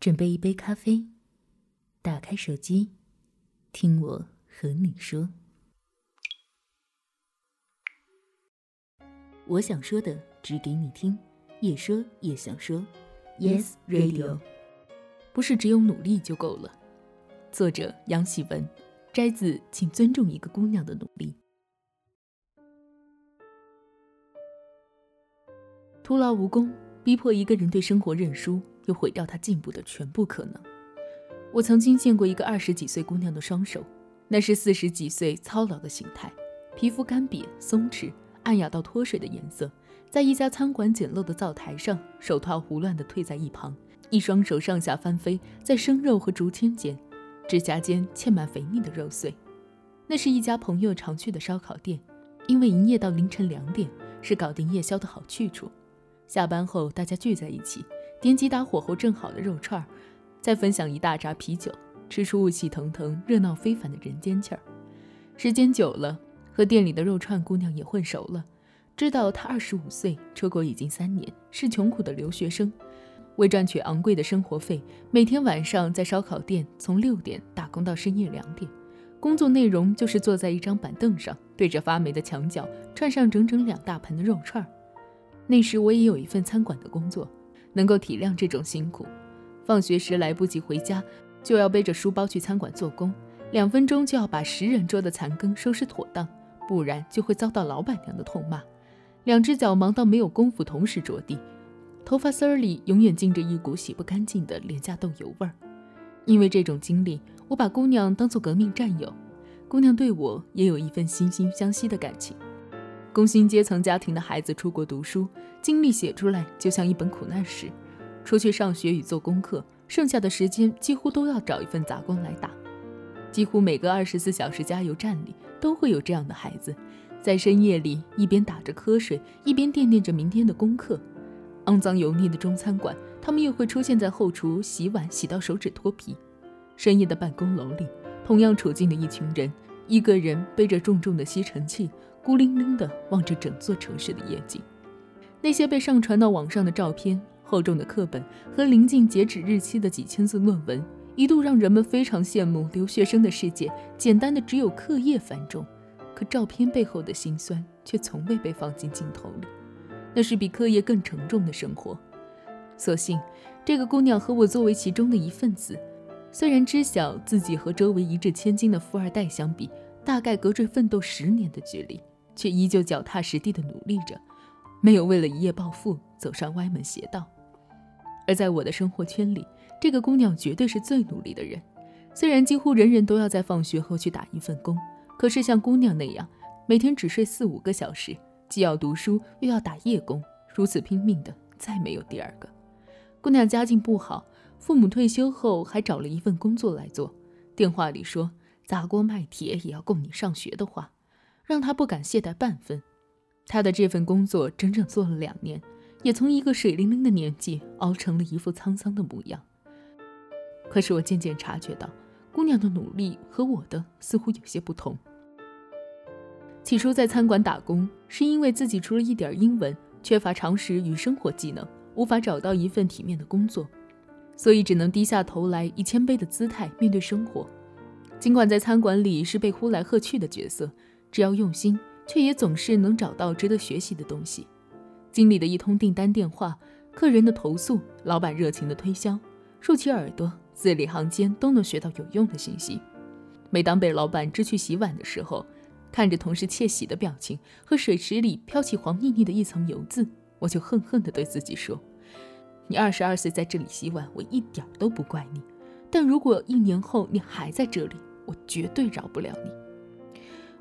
准备一杯咖啡，打开手机，听我和你说。我想说的，只给你听，也说也想说。Yes Radio，不是只有努力就够了。作者杨喜文，摘自《请尊重一个姑娘的努力》。徒劳无功，逼迫一个人对生活认输。又毁掉他进步的全部可能。我曾经见过一个二十几岁姑娘的双手，那是四十几岁操劳的形态，皮肤干瘪松弛，暗哑到脱水的颜色。在一家餐馆简陋的灶台上，手套胡乱地退在一旁，一双手上下翻飞在生肉和竹签间，指甲间嵌满肥腻的肉碎。那是一家朋友常去的烧烤店，因为营业到凌晨两点，是搞定夜宵的好去处。下班后大家聚在一起。点几打火候正好的肉串儿，再分享一大扎啤酒，吃出雾气腾腾、热闹非凡的人间气儿。时间久了，和店里的肉串姑娘也混熟了，知道她二十五岁，出国已经三年，是穷苦的留学生，为赚取昂贵的生活费，每天晚上在烧烤店从六点打工到深夜两点，工作内容就是坐在一张板凳上，对着发霉的墙角串上整整两大盆的肉串儿。那时我也有一份餐馆的工作。能够体谅这种辛苦，放学时来不及回家，就要背着书包去餐馆做工，两分钟就要把十人桌的残羹收拾妥当，不然就会遭到老板娘的痛骂。两只脚忙到没有功夫同时着地，头发丝儿里永远浸着一股洗不干净的廉价豆油味儿。因为这种经历，我把姑娘当作革命战友，姑娘对我也有一份惺惺相惜的感情。工薪阶层家庭的孩子出国读书，经历写出来就像一本苦难史。出去上学与做功课，剩下的时间几乎都要找一份杂工来打。几乎每个二十四小时加油站里都会有这样的孩子，在深夜里一边打着瞌睡，一边惦念着明天的功课。肮脏油腻的中餐馆，他们又会出现在后厨洗碗，洗到手指脱皮。深夜的办公楼里，同样处境的一群人，一个人背着重重的吸尘器。孤零零地望着整座城市的夜景，那些被上传到网上的照片、厚重的课本和临近截止日期的几千字论文，一度让人们非常羡慕留学生的世界，简单的只有课业繁重。可照片背后的辛酸却从未被放进镜头里，那是比课业更沉重的生活。所幸，这个姑娘和我作为其中的一份子，虽然知晓自己和周围一掷千金的富二代相比，大概隔着奋斗十年的距离。却依旧脚踏实地地努力着，没有为了一夜暴富走上歪门邪道。而在我的生活圈里，这个姑娘绝对是最努力的人。虽然几乎人人都要在放学后去打一份工，可是像姑娘那样，每天只睡四五个小时，既要读书又要打夜工，如此拼命的，再没有第二个。姑娘家境不好，父母退休后还找了一份工作来做。电话里说砸锅卖铁也要供你上学的话。让他不敢懈怠半分。他的这份工作整整做了两年，也从一个水灵灵的年纪熬成了一副沧桑的模样。可是我渐渐察觉到，姑娘的努力和我的似乎有些不同。起初在餐馆打工，是因为自己除了一点英文，缺乏常识与生活技能，无法找到一份体面的工作，所以只能低下头来，以谦卑的姿态面对生活。尽管在餐馆里是被呼来喝去的角色。只要用心，却也总是能找到值得学习的东西。经理的一通订单电话，客人的投诉，老板热情的推销，竖起耳朵，字里行间都能学到有用的信息。每当被老板支去洗碗的时候，看着同事窃喜的表情和水池里飘起黄腻腻的一层油渍，我就恨恨地对自己说：“你二十二岁在这里洗碗，我一点都不怪你。但如果一年后你还在这里，我绝对饶不了你。”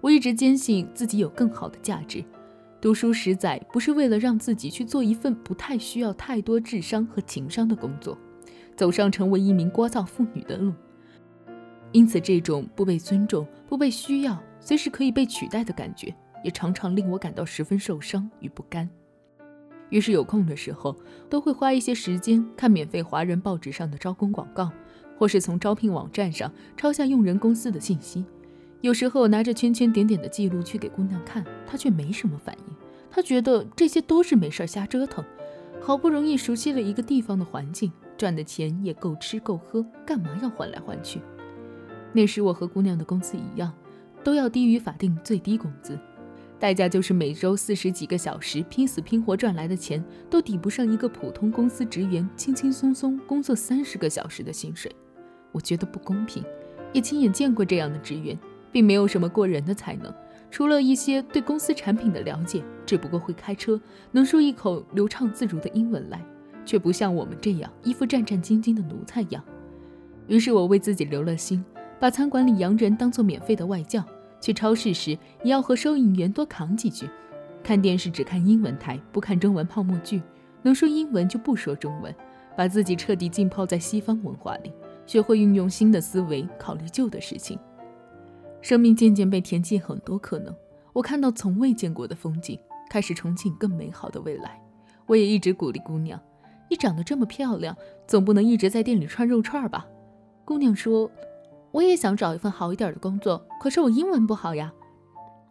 我一直坚信自己有更好的价值，读书十载不是为了让自己去做一份不太需要太多智商和情商的工作，走上成为一名聒噪妇女的路。因此，这种不被尊重、不被需要、随时可以被取代的感觉，也常常令我感到十分受伤与不甘。于是，有空的时候，都会花一些时间看免费华人报纸上的招工广告，或是从招聘网站上抄下用人公司的信息。有时候拿着圈圈点点的记录去给姑娘看，她却没什么反应。她觉得这些都是没事儿瞎折腾。好不容易熟悉了一个地方的环境，赚的钱也够吃够喝，干嘛要换来换去？那时我和姑娘的工资一样，都要低于法定最低工资，代价就是每周四十几个小时拼死拼活赚来的钱，都抵不上一个普通公司职员轻轻松松工作三十个小时的薪水。我觉得不公平，也亲眼见过这样的职员，并没有什么过人的才能，除了一些对公司产品的了解，只不过会开车，能说一口流畅自如的英文来，却不像我们这样一副战战兢兢的奴才样。于是我为自己留了心。把餐馆里洋人当做免费的外教，去超市时也要和收银员多扛几句。看电视只看英文台，不看中文泡沫剧。能说英文就不说中文，把自己彻底浸泡在西方文化里，学会运用新的思维考虑旧的事情。生命渐渐被填进很多可能，我看到从未见过的风景，开始憧憬更美好的未来。我也一直鼓励姑娘：“你长得这么漂亮，总不能一直在店里串肉串吧？”姑娘说。我也想找一份好一点的工作，可是我英文不好呀。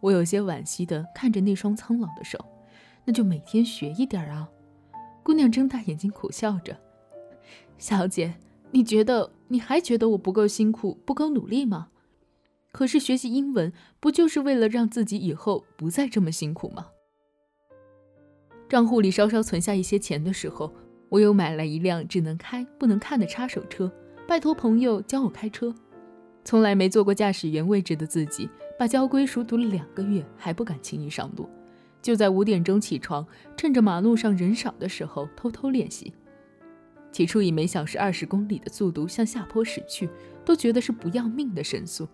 我有些惋惜地看着那双苍老的手，那就每天学一点啊。姑娘睁大眼睛苦笑着：“小姐，你觉得你还觉得我不够辛苦、不够努力吗？可是学习英文不就是为了让自己以后不再这么辛苦吗？”账户里稍稍存下一些钱的时候，我又买了一辆只能开不能看的插手车，拜托朋友教我开车。从来没坐过驾驶员位置的自己，把交规熟读了两个月，还不敢轻易上路。就在五点钟起床，趁着马路上人少的时候偷偷练习。起初以每小时二十公里的速度向下坡驶去，都觉得是不要命的神速，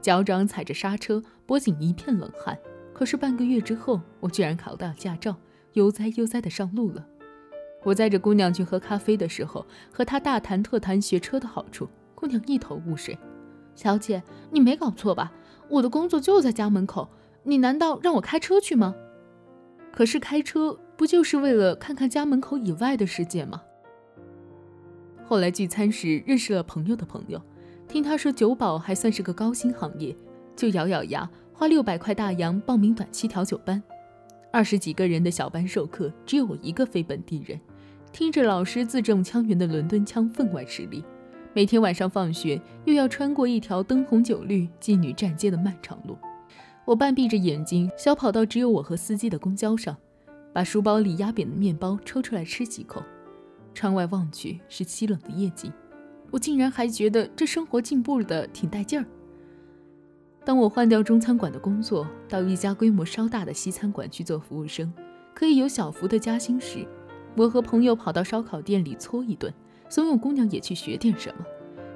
脚掌踩着刹车，脖颈一片冷汗。可是半个月之后，我居然考到驾照，悠哉悠哉地上路了。我载着姑娘去喝咖啡的时候，和她大谈特谈学车的好处，姑娘一头雾水。小姐，你没搞错吧？我的工作就在家门口，你难道让我开车去吗？可是开车不就是为了看看家门口以外的世界吗？后来聚餐时认识了朋友的朋友，听他说酒保还算是个高薪行业，就咬咬牙花六百块大洋报名短期调酒班。二十几个人的小班授课，只有我一个非本地人，听着老师字正腔圆的伦敦腔，分外吃力。每天晚上放学，又要穿过一条灯红酒绿、妓女站街的漫长路。我半闭着眼睛，小跑到只有我和司机的公交上，把书包里压扁的面包抽出来吃几口。窗外望去是凄冷的夜景，我竟然还觉得这生活进步的挺带劲儿。当我换掉中餐馆的工作，到一家规模稍大的西餐馆去做服务生，可以有小幅的加薪时，我和朋友跑到烧烤店里搓一顿。怂恿姑娘也去学点什么。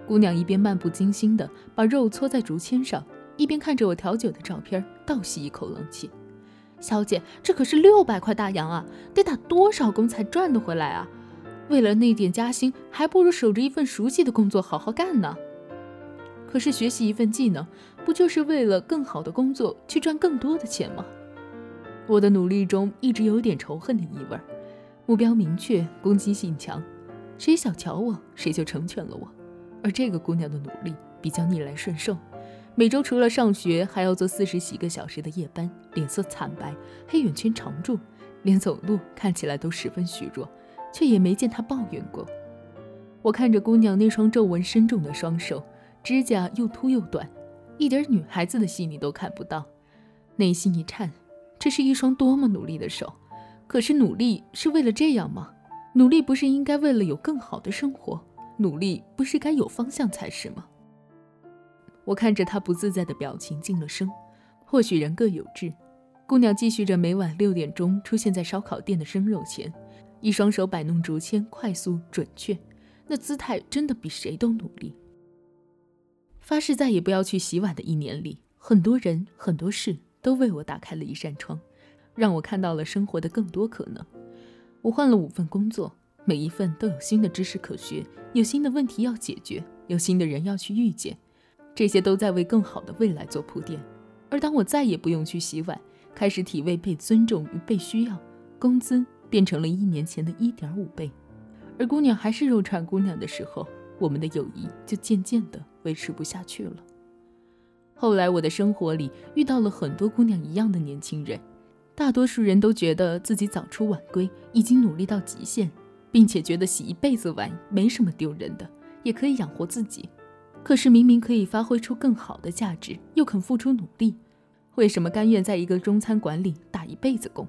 姑娘一边漫不经心地把肉搓在竹签上，一边看着我调酒的照片，倒吸一口冷气。小姐，这可是六百块大洋啊，得打多少工才赚得回来啊？为了那点加薪，还不如守着一份熟悉的工作好好干呢。可是学习一份技能，不就是为了更好的工作去赚更多的钱吗？我的努力中一直有点仇恨的意味，目标明确，攻击性强。谁小瞧我，谁就成全了我。而这个姑娘的努力比较逆来顺受，每周除了上学，还要做四十几个小时的夜班，脸色惨白，黑眼圈常驻，连走路看起来都十分虚弱，却也没见她抱怨过。我看着姑娘那双皱纹深重的双手，指甲又秃又短，一点女孩子的细腻都看不到，内心一颤。这是一双多么努力的手，可是努力是为了这样吗？努力不是应该为了有更好的生活？努力不是该有方向才是吗？我看着她不自在的表情，静了声。或许人各有志。姑娘继续着每晚六点钟出现在烧烤店的生肉前，一双手摆弄竹签，快速准确，那姿态真的比谁都努力。发誓再也不要去洗碗的一年里，很多人很多事都为我打开了一扇窗，让我看到了生活的更多可能。我换了五份工作，每一份都有新的知识可学，有新的问题要解决，有新的人要去遇见，这些都在为更好的未来做铺垫。而当我再也不用去洗碗，开始体味被尊重与被需要，工资变成了一年前的一点五倍，而姑娘还是肉串姑娘的时候，我们的友谊就渐渐的维持不下去了。后来我的生活里遇到了很多姑娘一样的年轻人。大多数人都觉得自己早出晚归，已经努力到极限，并且觉得洗一辈子碗没什么丢人的，也可以养活自己。可是明明可以发挥出更好的价值，又肯付出努力，为什么甘愿在一个中餐馆里打一辈子工，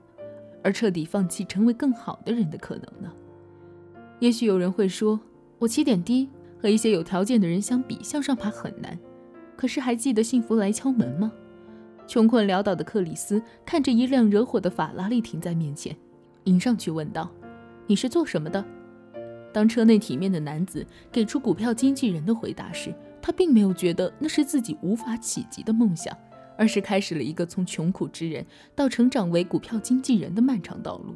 而彻底放弃成为更好的人的可能呢？也许有人会说，我起点低，和一些有条件的人相比，向上爬很难。可是还记得幸福来敲门吗？穷困潦倒的克里斯看着一辆惹火的法拉利停在面前，迎上去问道：“你是做什么的？”当车内体面的男子给出股票经纪人的回答时，他并没有觉得那是自己无法企及的梦想，而是开始了一个从穷苦之人到成长为股票经纪人的漫长道路。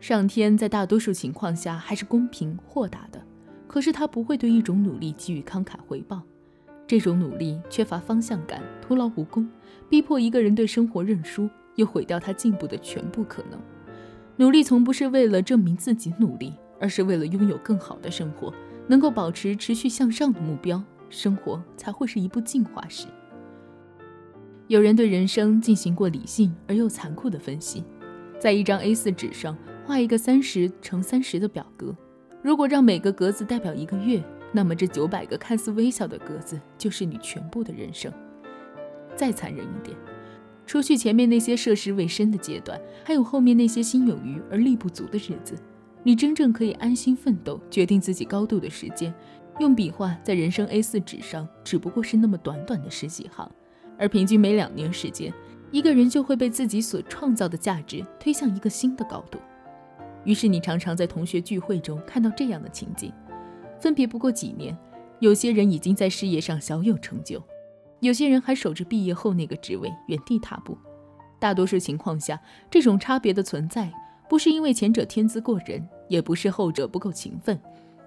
上天在大多数情况下还是公平豁达的，可是他不会对一种努力给予慷慨回报。这种努力缺乏方向感，徒劳无功，逼迫一个人对生活认输，又毁掉他进步的全部可能。努力从不是为了证明自己努力，而是为了拥有更好的生活，能够保持持续向上的目标，生活才会是一部进化史。有人对人生进行过理性而又残酷的分析，在一张 A4 纸上画一个三十乘三十的表格，如果让每个格子代表一个月。那么这九百个看似微小的格子，就是你全部的人生。再残忍一点，除去前面那些涉世未深的阶段，还有后面那些心有余而力不足的日子，你真正可以安心奋斗、决定自己高度的时间，用笔画在人生 A4 纸上，只不过是那么短短的十几行。而平均每两年时间，一个人就会被自己所创造的价值推向一个新的高度。于是你常常在同学聚会中看到这样的情景。分别不过几年，有些人已经在事业上小有成就，有些人还守着毕业后那个职位原地踏步。大多数情况下，这种差别的存在，不是因为前者天资过人，也不是后者不够勤奋，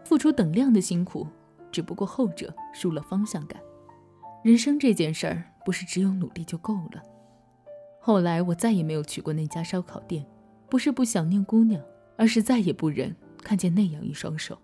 付出等量的辛苦，只不过后者输了方向感。人生这件事儿，不是只有努力就够了。后来我再也没有去过那家烧烤店，不是不想念姑娘，而是再也不忍看见那样一双手。